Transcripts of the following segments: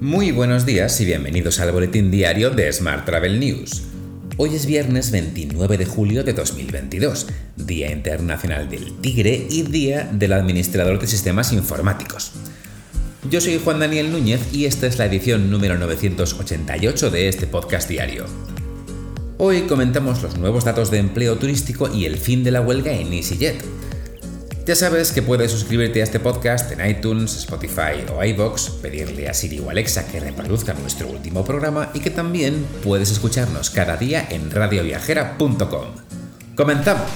Muy buenos días y bienvenidos al boletín diario de Smart Travel News. Hoy es viernes 29 de julio de 2022, Día Internacional del Tigre y Día del Administrador de Sistemas Informáticos. Yo soy Juan Daniel Núñez y esta es la edición número 988 de este podcast diario. Hoy comentamos los nuevos datos de empleo turístico y el fin de la huelga en EasyJet ya sabes que puedes suscribirte a este podcast en iTunes, Spotify o iBox, pedirle a Siri o Alexa que reproduzca nuestro último programa y que también puedes escucharnos cada día en radioviajera.com. ¡Comenzamos!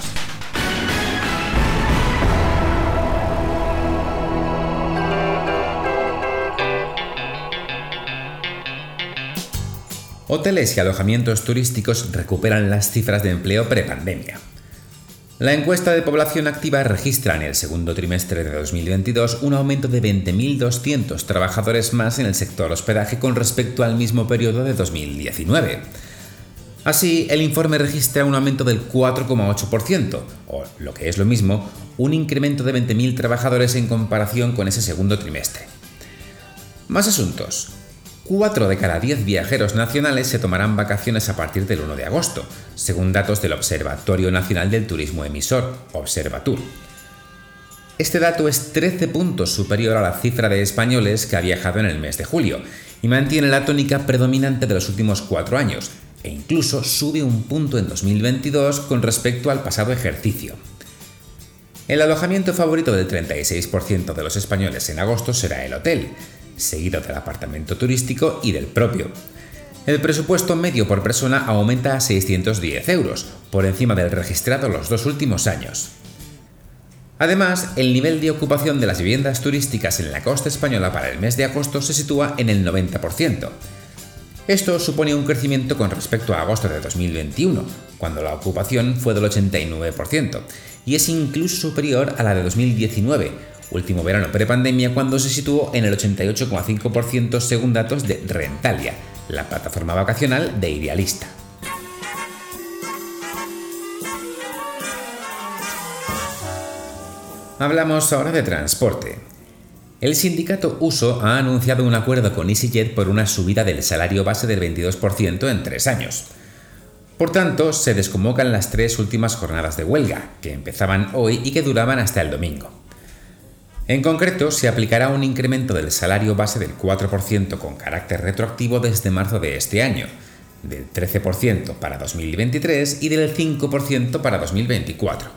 Hoteles y alojamientos turísticos recuperan las cifras de empleo prepandemia. La encuesta de población activa registra en el segundo trimestre de 2022 un aumento de 20.200 trabajadores más en el sector hospedaje con respecto al mismo periodo de 2019. Así, el informe registra un aumento del 4,8%, o lo que es lo mismo, un incremento de 20.000 trabajadores en comparación con ese segundo trimestre. Más asuntos. 4 de cada 10 viajeros nacionales se tomarán vacaciones a partir del 1 de agosto, según datos del Observatorio Nacional del Turismo Emisor, Observatur. Este dato es 13 puntos superior a la cifra de españoles que ha viajado en el mes de julio y mantiene la tónica predominante de los últimos cuatro años, e incluso sube un punto en 2022 con respecto al pasado ejercicio. El alojamiento favorito del 36% de los españoles en agosto será el hotel, seguido del apartamento turístico y del propio. El presupuesto medio por persona aumenta a 610 euros, por encima del registrado los dos últimos años. Además, el nivel de ocupación de las viviendas turísticas en la costa española para el mes de agosto se sitúa en el 90%. Esto supone un crecimiento con respecto a agosto de 2021, cuando la ocupación fue del 89%, y es incluso superior a la de 2019, último verano prepandemia cuando se situó en el 88,5% según datos de Rentalia, la plataforma vacacional de Idealista. Hablamos ahora de transporte. El sindicato Uso ha anunciado un acuerdo con EasyJet por una subida del salario base del 22% en tres años. Por tanto, se desconvocan las tres últimas jornadas de huelga, que empezaban hoy y que duraban hasta el domingo. En concreto, se aplicará un incremento del salario base del 4% con carácter retroactivo desde marzo de este año, del 13% para 2023 y del 5% para 2024.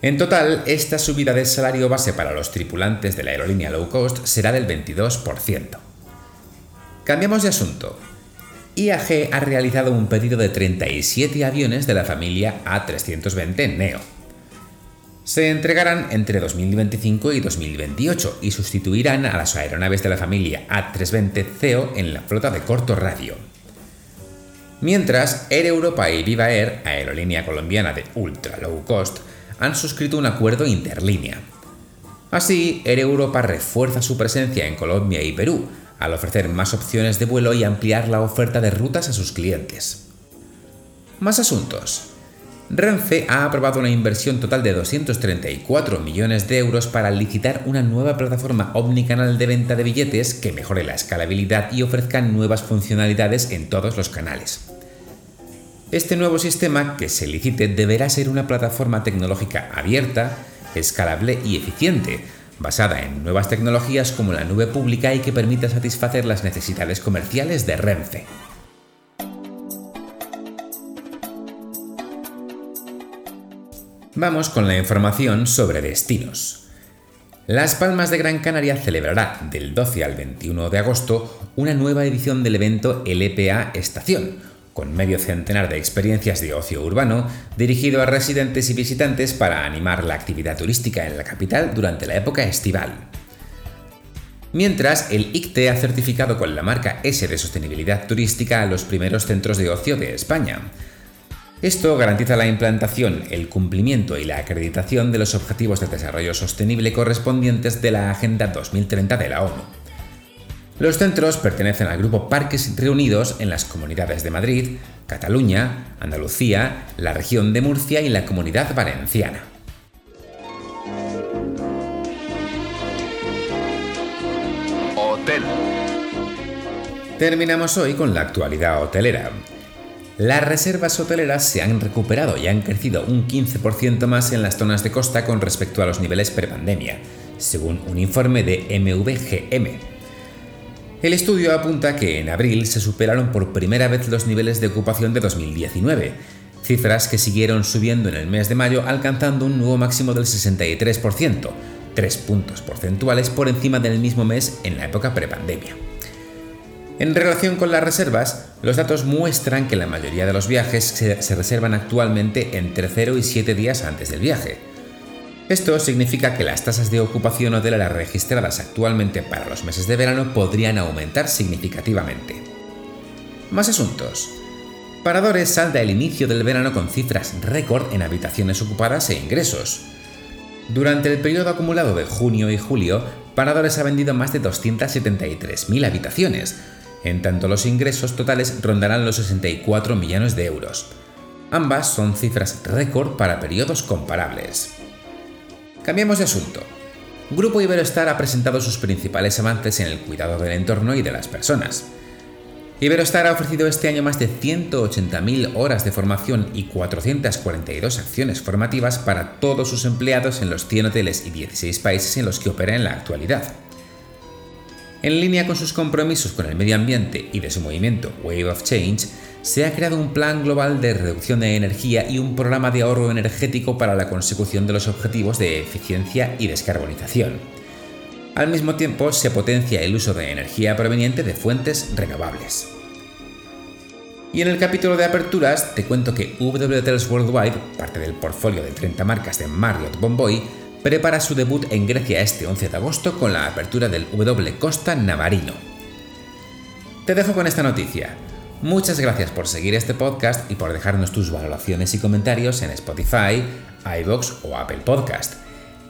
En total, esta subida del salario base para los tripulantes de la aerolínea low cost será del 22%. Cambiamos de asunto. IAG ha realizado un pedido de 37 aviones de la familia A320 Neo se entregarán entre 2025 y 2028 y sustituirán a las aeronaves de la familia A320 CEO en la flota de corto radio. Mientras, Air Europa y Viva Air, aerolínea colombiana de ultra low cost, han suscrito un acuerdo interlínea. Así, Air Europa refuerza su presencia en Colombia y Perú, al ofrecer más opciones de vuelo y ampliar la oferta de rutas a sus clientes. Más asuntos. Renfe ha aprobado una inversión total de 234 millones de euros para licitar una nueva plataforma omnicanal de venta de billetes que mejore la escalabilidad y ofrezca nuevas funcionalidades en todos los canales. Este nuevo sistema que se licite deberá ser una plataforma tecnológica abierta, escalable y eficiente, basada en nuevas tecnologías como la nube pública y que permita satisfacer las necesidades comerciales de Renfe. Vamos con la información sobre destinos. Las Palmas de Gran Canaria celebrará del 12 al 21 de agosto una nueva edición del evento LPA Estación, con medio centenar de experiencias de ocio urbano dirigido a residentes y visitantes para animar la actividad turística en la capital durante la época estival. Mientras, el ICTE ha certificado con la marca S de sostenibilidad turística a los primeros centros de ocio de España, esto garantiza la implantación, el cumplimiento y la acreditación de los Objetivos de Desarrollo Sostenible correspondientes de la Agenda 2030 de la ONU. Los centros pertenecen al grupo Parques Reunidos en las comunidades de Madrid, Cataluña, Andalucía, la región de Murcia y la comunidad valenciana. Hotel. Terminamos hoy con la actualidad hotelera. Las reservas hoteleras se han recuperado y han crecido un 15% más en las zonas de costa con respecto a los niveles prepandemia, según un informe de MVGM. El estudio apunta que en abril se superaron por primera vez los niveles de ocupación de 2019, cifras que siguieron subiendo en el mes de mayo alcanzando un nuevo máximo del 63%, tres puntos porcentuales por encima del mismo mes en la época prepandemia. En relación con las reservas, los datos muestran que la mayoría de los viajes se, reservan actualmente entre 0 y 7 días antes del viaje. Esto significa que las tasas de ocupación hotelera registradas actualmente para los meses de verano podrían aumentar significativamente. Más asuntos. Paradores salda el inicio del verano con cifras récord en habitaciones ocupadas e ingresos. Durante el periodo acumulado de junio y julio, Paradores ha vendido más de 273.000 habitaciones, en tanto los ingresos totales rondarán los 64 millones de euros. Ambas son cifras récord para periodos comparables. Cambiamos de asunto. Grupo Iberostar ha presentado sus principales avances en el cuidado del entorno y de las personas. Iberostar ha ofrecido este año más de 180.000 horas de formación y 442 acciones formativas para todos sus empleados en los 100 hoteles y 16 países en los que opera en la actualidad. En línea con sus compromisos con el medio ambiente y de su movimiento Wave of Change, se ha creado un plan global de reducción de energía y un programa de ahorro energético para la consecución de los objetivos de eficiencia y descarbonización. Al mismo tiempo, se potencia el uso de energía proveniente de fuentes renovables. Y en el capítulo de aperturas te cuento que W Hotels Worldwide, parte del portfolio de 30 marcas de Marriott Bomboy, prepara su debut en Grecia este 11 de agosto con la apertura del W Costa Navarino. Te dejo con esta noticia. Muchas gracias por seguir este podcast y por dejarnos tus valoraciones y comentarios en Spotify, iVoox o Apple Podcast.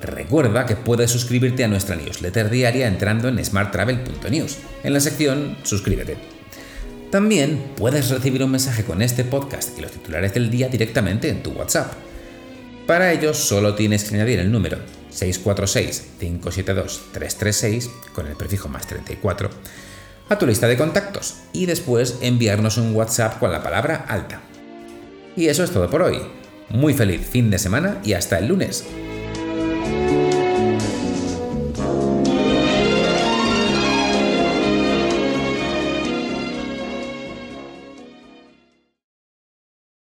Recuerda que puedes suscribirte a nuestra newsletter diaria entrando en smarttravel.news, en la sección Suscríbete. También puedes recibir un mensaje con este podcast y los titulares del día directamente en tu WhatsApp. Para ello solo tienes que añadir el número 646-572-336 con el prefijo más 34 a tu lista de contactos y después enviarnos un WhatsApp con la palabra alta. Y eso es todo por hoy. Muy feliz fin de semana y hasta el lunes.